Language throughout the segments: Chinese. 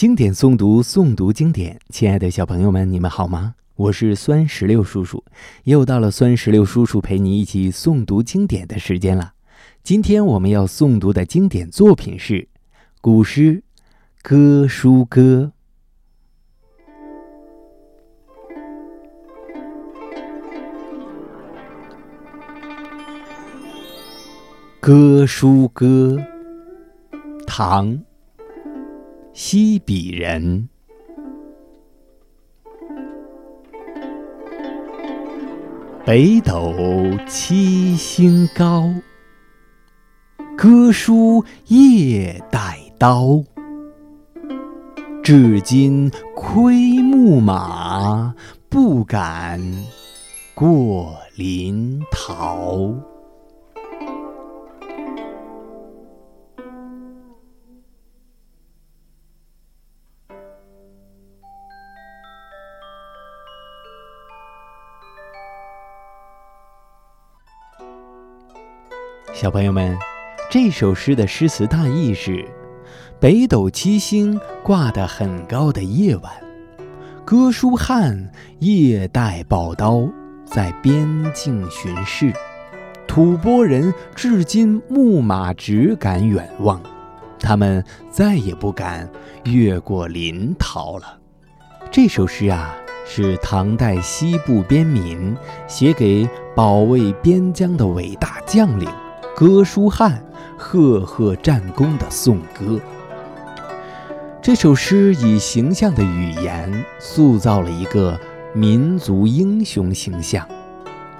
经典诵读，诵读经典。亲爱的小朋友们，你们好吗？我是酸石榴叔叔，又到了酸石榴叔叔陪你一起诵读经典的时间了。今天我们要诵读的经典作品是古诗《歌书歌》。《歌书歌》，唐。西鄙人，北斗七星高，歌书夜带刀。至今窥牧马，不敢过临洮。小朋友们，这首诗的诗词大意是：北斗七星挂得很高的夜晚，哥舒翰夜带宝刀在边境巡视，吐蕃人至今木马只敢远望，他们再也不敢越过临洮了。这首诗啊，是唐代西部边民写给保卫边疆的伟大将领。哥舒翰赫赫战功的颂歌。这首诗以形象的语言塑造了一个民族英雄形象，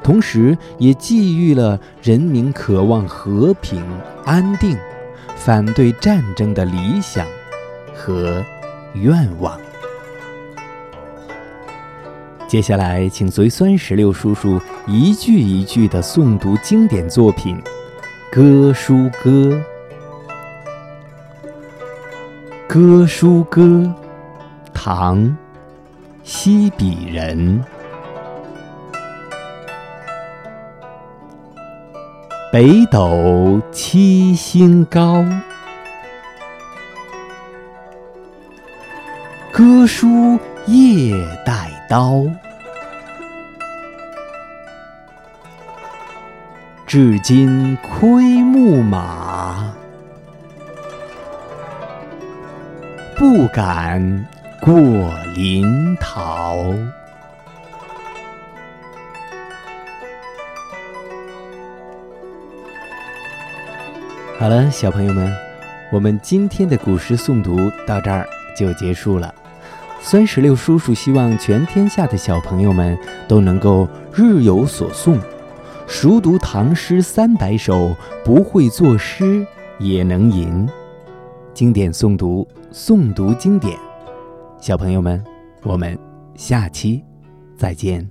同时也寄予了人民渴望和平安定、反对战争的理想和愿望。接下来，请随酸石榴叔叔一句一句地诵读经典作品。《歌书歌》，《歌书歌》，唐·西鄙人。北斗七星高，歌书夜带刀。至今窥牧马，不敢过临洮。好了，小朋友们，我们今天的古诗诵读到这儿就结束了。酸石榴叔叔希望全天下的小朋友们都能够日有所诵。熟读唐诗三百首，不会作诗也能吟。经典诵读，诵读经典。小朋友们，我们下期再见。